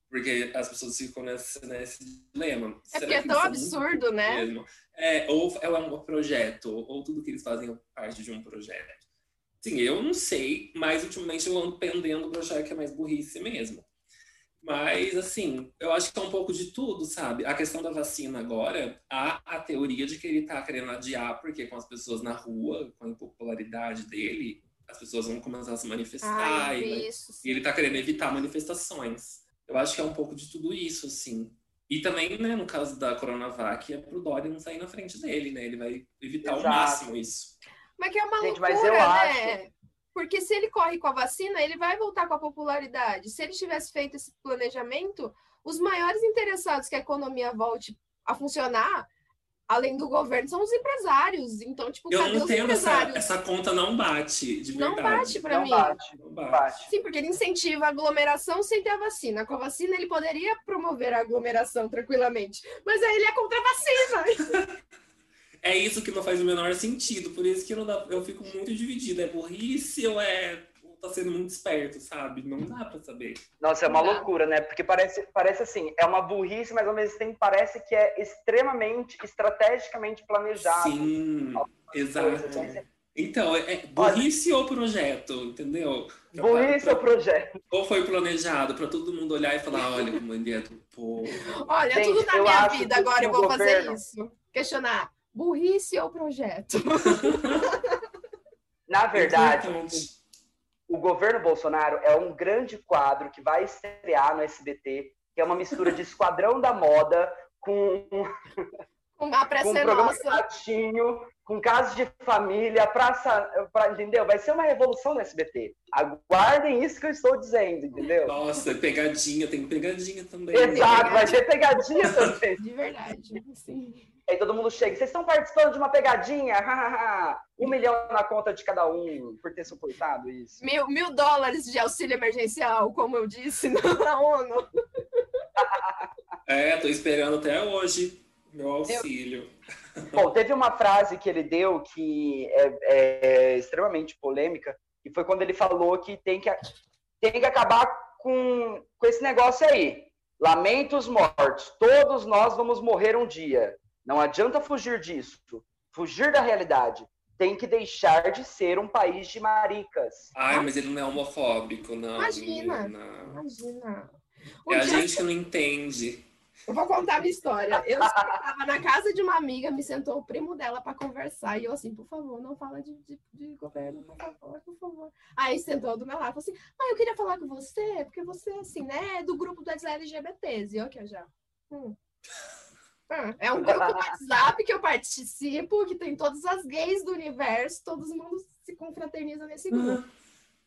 Porque as pessoas ficam nesse, nesse dilema. É Será porque é tão muito absurdo, né? mesmo? É, ou é um projeto, ou tudo que eles fazem é parte de um projeto. Sim, eu não sei, mas ultimamente eu ando pendendo para achar que é mais burrice mesmo. Mas, assim, eu acho que é um pouco de tudo, sabe? A questão da vacina agora, há a teoria de que ele tá querendo adiar, porque com as pessoas na rua, com a impopularidade dele, as pessoas vão começar a se manifestar Ai, e, isso. e ele tá querendo evitar manifestações. Eu acho que é um pouco de tudo isso, assim. E também, né, no caso da Coronavac, é pro Dória não sair na frente dele, né? Ele vai evitar ao Exato. máximo isso. Mas que é uma Gente, loucura, mas eu né? Porque se ele corre com a vacina, ele vai voltar com a popularidade. Se ele tivesse feito esse planejamento, os maiores interessados que a economia volte a funcionar, além do governo, são os empresários. Então, tipo, Eu cadê não os entendo, essa, empresários? essa conta não bate, de Não verdade. bate pra Não mim. bate, Não não bate. bate. Sim, porque ele incentiva a aglomeração sem ter a vacina. Com a vacina, ele poderia promover a aglomeração tranquilamente. Mas aí ele é contra a vacina. É isso que não faz o menor sentido. Por isso que não dá- eu fico muito dividida. É burrice ou é ou tá sendo muito esperto, sabe? Não dá pra saber. Nossa, é uma dá. loucura, né? Porque parece, parece assim, é uma burrice, mas ao mesmo tempo parece que é extremamente, estrategicamente planejado. Sim, exato. né? Então, é é burrice ou projeto, entendeu? Burrice Pra- é o projeto. Ou foi planejado pra todo mundo olhar e falar, olha como ele é do povo. Olha, Gente, tudo na minha vida que agora eu vou fazer governo- isso. Questionar. Burrice ou projeto? Na verdade, o governo Bolsonaro é um grande quadro que vai estrear no SBT, que é uma mistura de Esquadrão da Moda com, a um é programa nossa. Ratinho, com casos de família, praça, pra, entendeu? Vai ser uma revolução no SBT. Aguardem isso que eu estou dizendo, entendeu? Nossa, pegadinha, tem pegadinha também. Exato, vai ter pegadinha também. De verdade. Sim. Aí todo mundo chega, vocês estão participando de uma pegadinha? um milhão na conta de cada um por ter suportado isso. Mil, mil dólares de auxílio emergencial, como eu disse na ONU. É, tô esperando até hoje meu auxílio. Bom, teve uma frase que ele deu que é, é extremamente polêmica, que foi quando ele falou que tem que tem que acabar com, com esse negócio aí. Lamento os mortos. Todos nós vamos morrer um dia. Não adianta fugir disso. Fugir da realidade. Tem que deixar de ser um país de maricas. Ai, mas ele não é homofóbico, não. Imagina. menina. Imagina. É a gente que não entende. Eu vou contar a minha história. Eu estava na casa de uma amiga, me sentou o primo dela para conversar. E eu assim, por favor, não fala de, de, de governo, por favor, por favor. Aí sentou do meu lado e falou assim: Ah, eu queria falar com você, porque você, assim, né, é do grupo das LGBTs. E eu aqui já. Hum. É um grupo WhatsApp que eu participo, que tem todas as gays do universo, todo mundo se confraterniza nesse grupo.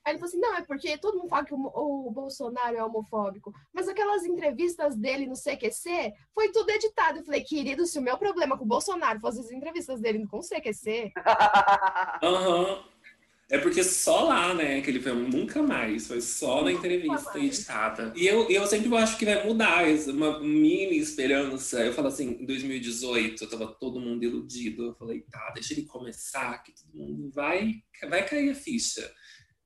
Aí ele falou assim: não, é porque todo mundo fala que o, o Bolsonaro é homofóbico. Mas aquelas entrevistas dele no CQC foi tudo editado. Eu falei, querido, se o meu problema com o Bolsonaro fosse as entrevistas dele com o CQC, Aham. É porque só lá, né, que ele foi nunca mais, foi só na entrevista editada. E eu, eu sempre acho que vai mudar, isso, uma mini esperança. Eu falo assim, em 2018, tava todo mundo iludido. Eu falei, tá, deixa ele começar, que todo mundo vai, vai cair a ficha.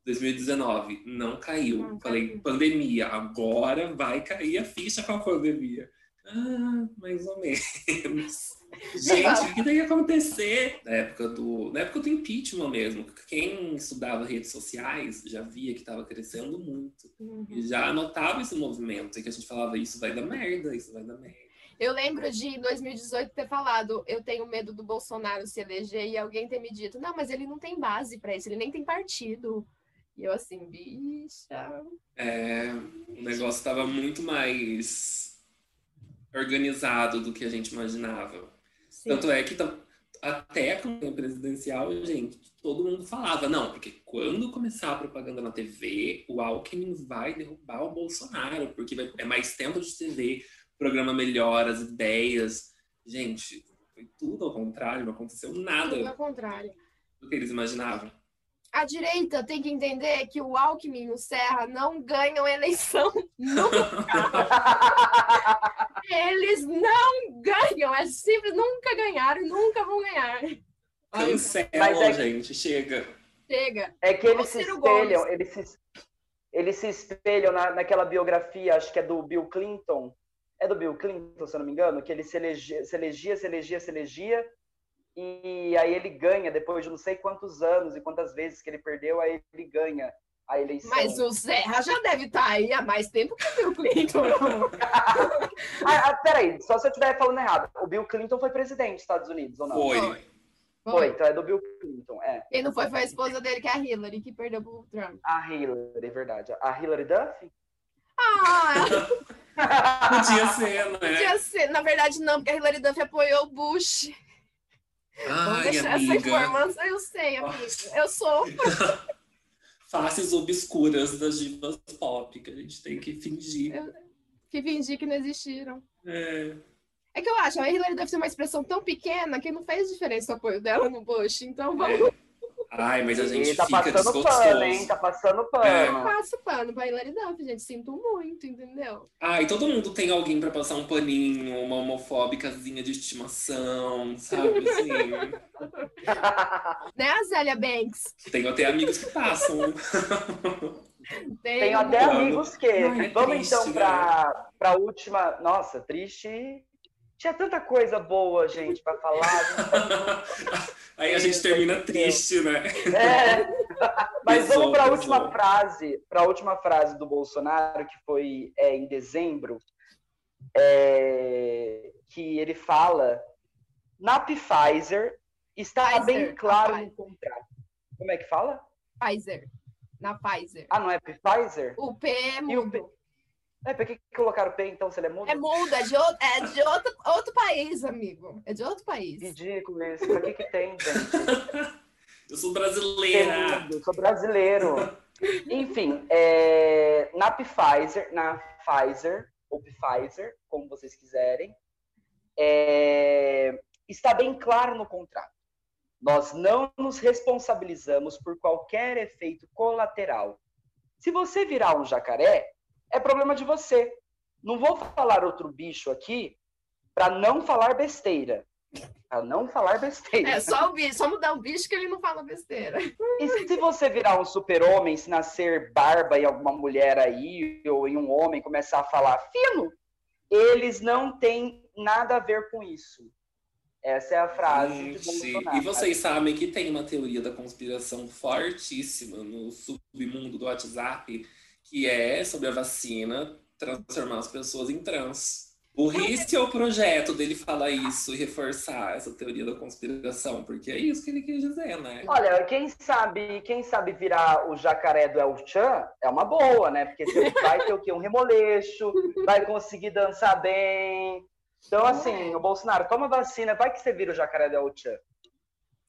2019, não caiu. Não falei, caiu. pandemia, agora vai cair a ficha com a pandemia. Ah, mais ou menos. Gente, o que tem que acontecer? Na época do, na época do impeachment mesmo. Quem estudava redes sociais já via que estava crescendo muito. E já notava esse movimento. E que a gente falava, isso vai dar merda, isso vai dar merda. eu lembro de em 2018 ter falado, eu tenho medo do Bolsonaro se eleger e alguém ter me dito, não, mas ele não tem base para isso, ele nem tem partido. E eu assim, bicha. É, o negócio estava muito mais organizado do que a gente imaginava. Sim. Tanto é que até a campanha presidencial, gente, todo mundo falava, não, porque quando começar a propaganda na TV, o Alckmin vai derrubar o Bolsonaro, porque vai- é mais tempo de TV, o programa melhora, as ideias. Gente, foi tudo ao contrário, não aconteceu Tudo nada ao contrário. do que eles imaginavam. A direita tem que entender que o Alckmin e o Serra não ganham eleição nunca. Eles não ganham. É simples, nunca ganharam e nunca vão ganhar. Cancela, é gente, chega. chega. É que eles se espelham, Gomes. eles se, eles se espelham na, naquela biografia, acho que é do Bill Clinton. É do Bill Clinton, se eu não me engano, que ele se elegia, se elegia, se elegia, se elegia, e aí ele ganha depois de não sei quantos anos e quantas vezes que ele perdeu, aí ele ganha a eleição. Mas o Serra já deve estar aí há mais tempo que o Bill Clinton. ah, ah, peraí, só se eu estiver falando errado. O Bill Clinton foi presidente dos Estados Unidos, ou não? Foi. Foi. Foi, então é do Bill Clinton, é. Quem não foi foi a esposa dele, que é a Hillary, que perdeu pro Trump. A Hillary, é verdade. A Hillary Duff? Ah, Podia ser, né? podia ser. Na verdade, não, porque a Hillary Duff apoiou o Bush. Vamos Ai, deixar essa amiga. informação. Eu sei, amiga. Eu sou. Faces obscuras das divas pop, que a gente tem que fingir. Que fingi que não existiram. É. É que eu acho, a Hillary deve ser uma expressão tão pequena que não fez diferença o apoio dela no Bush. Então vamos Ai, mas a gente tá fica passando desgostoso. pano, hein? Tá passando pano. passar pano pra Hillary Duff, gente. Sinto muito, entendeu? Ai, todo mundo tem alguém pra passar um paninho, uma homofóbicazinha de estimação, sabe? Assim, Né, Zélia Banks? tenho até amigos que passam. Tem Tenho até amigos que. Ai, Vamos triste, então né? para a última. Nossa, triste. Tinha tanta coisa boa, gente, para falar. Aí a gente termina triste, né? É. Mas Pesou, vamos para a última frase, para a última frase do Bolsonaro, que foi é, em dezembro, é, que ele fala na Pfizer está Pfizer, bem claro no contrato. Como é que fala? Pfizer. Na Pfizer. Ah, não é Pfizer? O P é E o mudo. É, por que colocaram P então, se ele é mudo? É mudo, é de, outro, é de outro, outro país, amigo. É de outro país. Ridículo isso. Pra que que tem, gente? Eu sou brasileira. Eu sou brasileiro. Enfim, é, na Pfizer, na Pfizer, ou Pfizer, como vocês quiserem, é, está bem claro no contrato. Nós não nos responsabilizamos por qualquer efeito colateral. Se você virar um jacaré, é problema de você. Não vou falar outro bicho aqui para não falar besteira. a não falar besteira. É só o bicho, só mudar o bicho que ele não fala besteira. E se você virar um super-homem, se nascer barba em alguma mulher aí, ou em um homem começar a falar fino, eles não têm nada a ver com isso. Essa é a frase de Gente, Bolsonaro. e vocês sabem que tem uma teoria da conspiração fortíssima no submundo do WhatsApp, que é sobre a vacina transformar as pessoas em trans. Burrice é o projeto dele falar isso e reforçar essa teoria da conspiração, porque é isso que ele quis dizer, né? Olha, quem sabe, quem sabe virar o jacaré do El Chan é uma boa, né? Porque você vai ter o quê? Um remoleixo, vai conseguir dançar bem. Então, assim, o Bolsonaro, toma vacina, vai que você vira o jacaré do El Chan.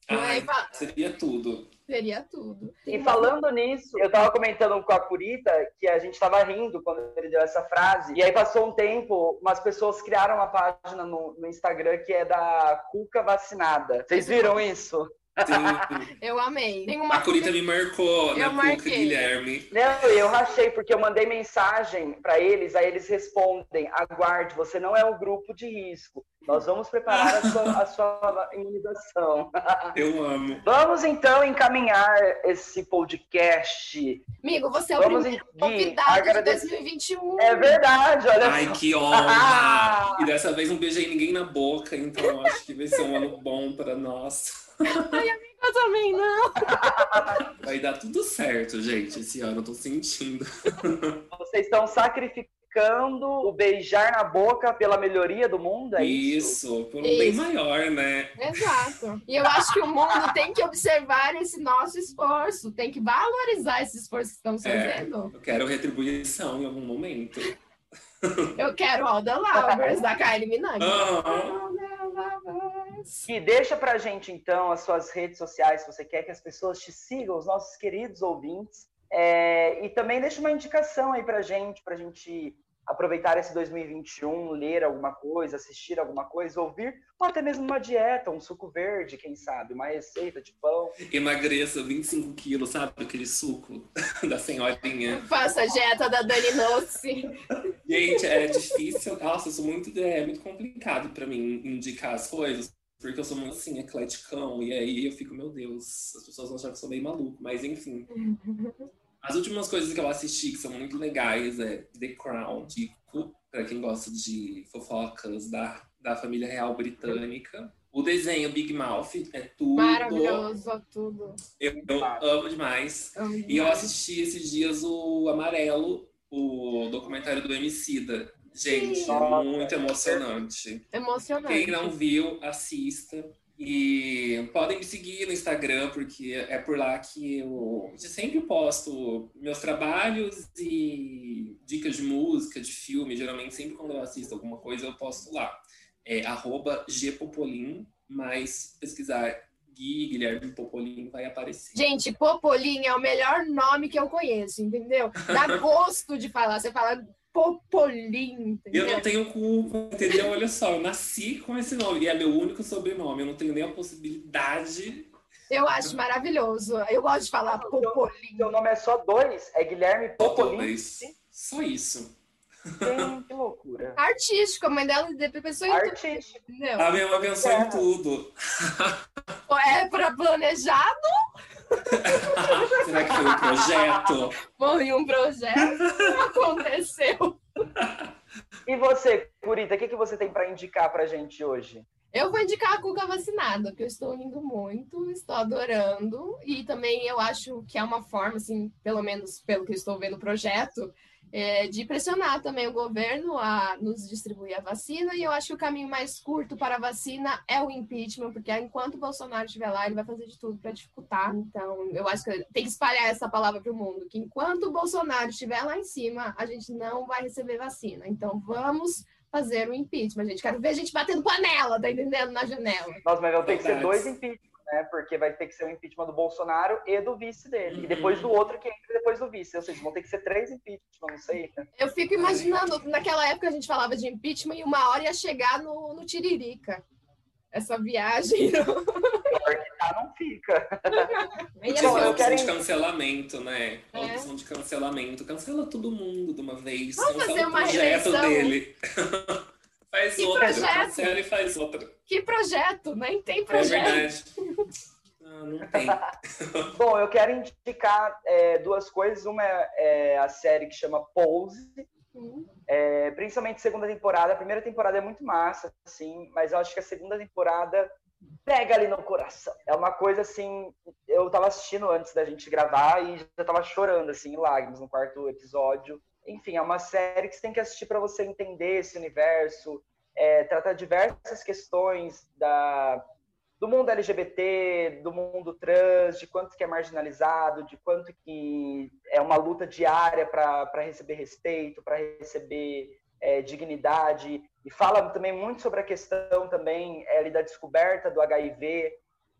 Ai, Ai, seria tudo. Seria tudo. E falando nisso, eu tava comentando com a Curita que a gente tava rindo quando ele deu essa frase. E aí passou um tempo, umas pessoas criaram uma página no, no Instagram que é da Cuca Vacinada. Vocês viram isso? Sim. Eu amei. Tem uma A Curita me marcou Eu na Cuca marquei. Guilherme. Não, eu rachei porque eu mandei mensagem para eles, aí eles respondem: aguarde, você não é um grupo de risco. Nós vamos preparar a sua, a sua imunização. Eu amo. Vamos então encaminhar esse podcast. Amigo, você é o Vamos primeiro convidado agradecer- de 2021. É verdade, olha Ai, só. que honra! E dessa vez não beijei ninguém na boca, então acho que vai ser um ano bom para nós. Eu também não. Vai dar tudo certo, gente. Esse ano eu tô sentindo. Vocês estão sacrificando o beijar na boca pela melhoria do mundo, é isso? Isso, por um bem Isso. maior, né? Exato. E eu acho que o mundo tem que observar esse nosso esforço, tem que valorizar esse esforço que estamos É. fazendo. Eu quero retribuição em algum momento. Eu quero Alda Lovers da Kylie Minogue. Aham. Alda Lovers. E deixa pra gente, então, as suas redes sociais, se você quer que as pessoas te sigam, os nossos queridos ouvintes. É, e também deixa uma indicação aí pra gente, pra gente aproveitar esse 2021, ler alguma coisa, assistir alguma coisa, ouvir, ou até mesmo uma dieta, um suco verde, quem sabe, uma receita de pão. Emagreça 25 quilos, sabe? Aquele suco da senhorinha. Faça a dieta da Dani Nossi. Gente, é difícil. Nossa, eu sou muito, é muito complicado pra mim indicar as coisas. Porque eu sou muito assim, ecleticão. E aí eu fico, meu Deus, as pessoas vão achar que eu sou meio maluco. Mas enfim. As últimas coisas que eu assisti que são muito legais é The Crown, de Cu, pra quem gosta de fofocas da, da família real britânica. O desenho Big Mouth é tudo. Maravilhoso, tudo. Eu, eu amo demais. Amo E eu demais. assisti esses dias o Amarelo, o documentário do Emicida. Gente, Sim. muito emocionante. Emocionante. Quem não viu, assista. E podem me seguir no Instagram, porque é por lá que eu sempre posto meus trabalhos e dicas de música, de filme. Geralmente, sempre quando eu assisto alguma coisa, eu posto lá. É arroba gpopolin, mas pesquisar Gui Guilherme Popolin vai aparecer. Gente, Popolim é o melhor nome que eu conheço, entendeu? Dá gosto de falar. Você fala Popolim, eu não tenho culpa, entendeu? Olha só, eu nasci com esse nome e é meu único sobrenome. Eu não tenho nem a possibilidade. Eu acho maravilhoso. Eu gosto de falar Popolim. Seu nome é só dois, é Guilherme Popolin. Mas só isso. Gente, que loucura. Artístico, a mãe dela pensou em tudo, Artístico. entendeu? A minha mãe pensou É. em tudo. É para planejar, Será que foi um projeto? foi um projeto, não aconteceu. E você, Curita, o que, que você tem para indicar pra gente hoje? Eu vou indicar a Cuca vacinada, porque eu estou indo muito, estou adorando. E também eu acho que é uma forma, assim, pelo menos pelo que eu estou vendo o projeto, é, de pressionar também o governo a nos distribuir a vacina. E eu acho que o caminho mais curto para a vacina é o impeachment, porque enquanto o Bolsonaro estiver lá, ele vai fazer de tudo para dificultar. Então, eu acho que tem que espalhar essa palavra para o mundo, que enquanto o Bolsonaro estiver lá em cima, a gente não vai receber vacina. Então, vamos fazer o impeachment, gente. Quero ver a gente batendo panela, tá entendendo? Na janela. Nossa, mas vai ter que ser dois impeachment, né? Porque vai ter que ser o impeachment do Bolsonaro e do vice dele. E depois do outro que entra depois do vice. Ou seja, vão ter que ser três impeachment, não sei. Eu fico imaginando, naquela época a gente falava de impeachment e uma hora ia chegar no, no Tiririca. Essa viagem. Pior que tá, não fica. Bom, ser a eu um- opção quero- de cancelamento, né? A É. opção de cancelamento. Cancela todo mundo de uma vez. Vamos fazer uma projeto eleição. dele. Faz Que outra, projeto? cancela e faz outra. Que projeto? Nem tem É projeto. verdade. Não, não tem. Bom, eu quero indicar é, duas coisas. Uma é, é a série que chama Pose, Hum. é, principalmente segunda temporada. A primeira temporada é muito massa, assim, mas eu acho que a segunda temporada pega ali no coração. É uma coisa assim, eu tava assistindo antes da gente gravar e já tava chorando assim, em lágrimas no quarto episódio. Enfim, é uma série que você tem que assistir para você entender esse universo, é, trata diversas questões da do mundo LGBT, do mundo trans, de quanto que é marginalizado, de quanto que é uma luta diária para receber respeito, para receber é, dignidade, e fala também muito sobre a questão também é, da descoberta do HIV.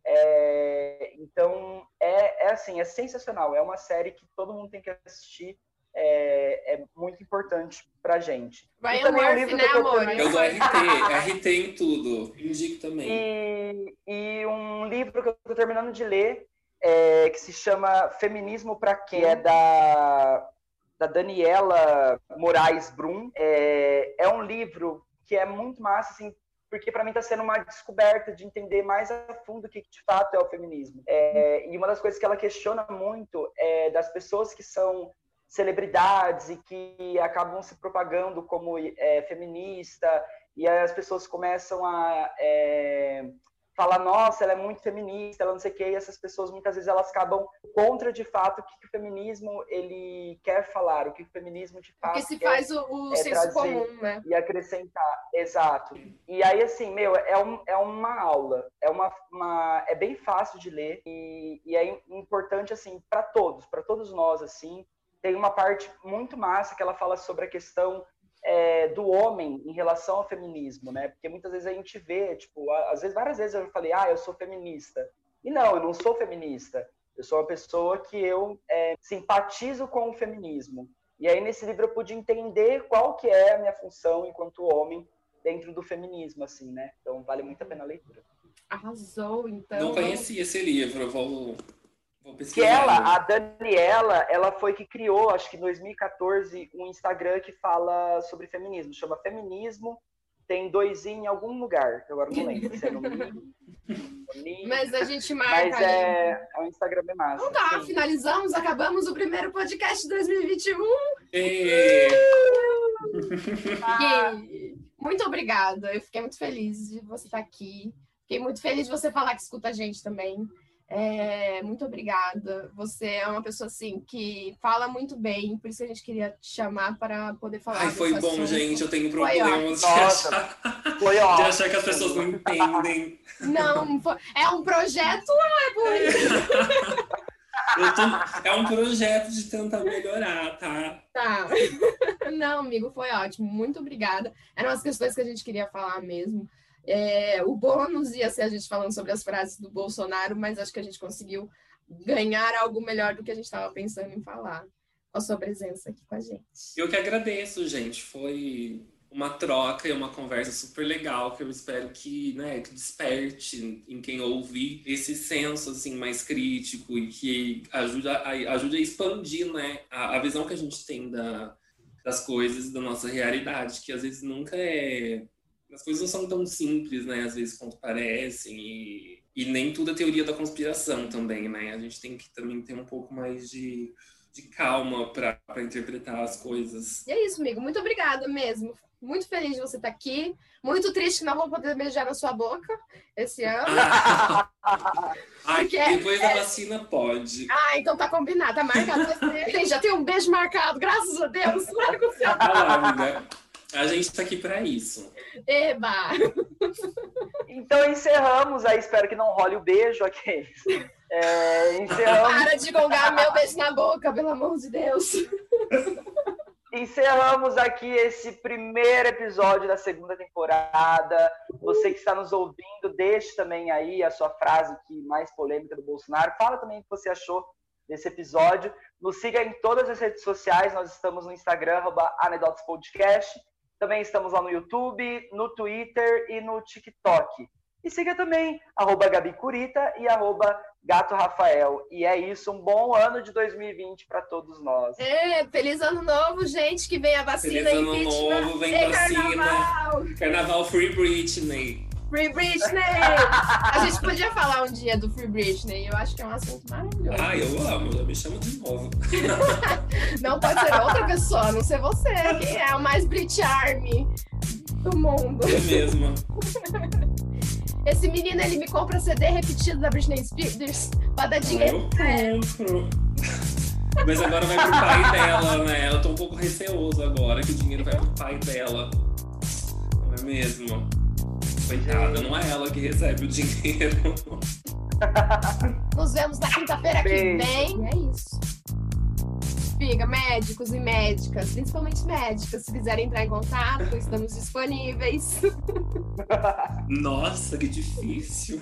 É, então, é, é assim, é sensacional. É uma série que todo mundo tem que assistir. É, é muito importante pra gente. Vai E também amor, um livro né, que eu tô amor? Eu dou RT, RT em tudo. Indico também. E, e um livro que eu estou terminando de ler, é, que se chama Feminismo para Quê? É da, da Daniela Moraes Brum. É, é um livro que é muito massa, assim, porque para mim está sendo uma descoberta de entender mais a fundo o que de fato é o feminismo. É, e uma das coisas que ela questiona muito é das pessoas que são celebridades e que acabam se propagando como é, feminista e aí as pessoas começam a é, falar, nossa, ela é muito feminista, ela não sei o quê, e essas pessoas muitas vezes elas acabam contra de fato o que, que o feminismo ele quer falar, o que o feminismo de fato Porque se faz o, o é senso comum, né? e acrescentar, exato. E aí, assim, meu, é, um, é uma aula, é uma, uma é bem fácil de ler e, e é importante, assim, para todos, para todos nós, assim. Tem uma parte muito massa que ela fala sobre a questão é, do homem em relação ao feminismo, né? Porque muitas vezes a gente vê, tipo, às vezes, várias vezes eu falei, ah, eu sou feminista. E não, eu não sou feminista. Eu sou uma pessoa que eu é, simpatizo com o feminismo. E aí nesse livro eu pude entender qual que é a minha função enquanto homem dentro do feminismo, assim, né? Então vale muito a pena a leitura. Arrasou, então. Não conheci esse livro, eu vou Que ela, a Daniela, ela foi que criou, acho que em 2014, um Instagram que fala sobre feminismo. Chama Feminismo, tem dois em algum lugar, que eu agora não lembro. Se é no Mi, Mas a gente marca mas é, é um Instagram bem massa. Então tá, Sim. finalizamos, acabamos o primeiro podcast de 2021. Ê, E muito obrigada. Eu fiquei muito feliz de você estar aqui. Fiquei muito feliz de você falar que escuta a gente também. É, muito obrigada. Você é uma pessoa assim que fala muito bem, por isso que a gente queria te chamar para poder falar. Ai, foi bom, assunto. gente. Eu tenho Foi problemas de achar, Foi de ótimo. achar que as pessoas não entendem. Não, foi- é um projeto ou é por tô- é um projeto de tentar melhorar, tá? Tá. Não, amigo, foi ótimo. Muito obrigada. Eram as questões que a gente queria falar mesmo. É, o bônus ia ser a gente falando sobre as frases do Bolsonaro, mas acho que a gente conseguiu ganhar algo melhor do que a gente estava pensando em falar. A sua presença aqui com a gente. Eu que agradeço, gente. Foi uma troca e uma conversa super legal que eu espero que, né, que desperte em quem ouvir esse senso assim mais crítico e que ajuda a, ajude a expandir, né, a, a visão que a gente tem da, das coisas, da nossa realidade, que às vezes nunca é as coisas não são tão simples, né, às vezes quanto parecem e, e nem tudo é teoria da conspiração também, né? A gente tem que também ter um pouco mais de, de calma para interpretar as coisas. E é isso, amigo. Muito obrigada mesmo. Muito feliz de você estar aqui. Muito triste que não vou poder beijar na sua boca esse ano. Ai, Porque depois da vacina pode. Ah, então tá combinado, tá marcado. Já tem um beijo marcado, graças a Deus. Larga o céu. A gente tá aqui para isso. Eba! Então encerramos aí, espero que não role o beijo aqui. É, encerramos, Para de gongar meu beijo na boca, pelo amor de Deus. encerramos aqui esse primeiro episódio da segunda temporada. Você que está nos ouvindo, deixe também aí a sua frase que mais polêmica do Bolsonaro. Fala também o que você achou desse episódio. Nos siga em todas as redes sociais. Nós estamos no Instagram, arroba Anedotas Podcast. Também estamos lá no YouTube, no Twitter e no TikTok. E siga também arroba Gabi Curita e arroba Gato Rafael. E é isso, um bom ano de 2020 para todos nós. É, feliz ano novo, gente, que vem a vacina Feliz ano novo, vem e vacina. carnaval. Carnaval Free Britney. Free Britney! A gente podia falar um dia do Free Britney, eu acho que é um assunto maravilhoso. Ah, eu amo, me chama de novo. Não pode ser outra pessoa, a não ser você, que é o mais Brit Army do mundo. É mesmo. Esse menino, ele me compra CD repetido da Britney Spears pra dar dinheiro. Eu compro. Mas agora vai pro pai dela, né? Eu tô um pouco receoso agora que o dinheiro vai pro pai dela. Não é mesmo? Coitada, não é ela que recebe o dinheiro. Nos vemos na quinta-feira que vem. E é isso. Fica, médicos e médicas, principalmente médicas, se quiserem entrar em contato, estamos disponíveis. Nossa, que difícil.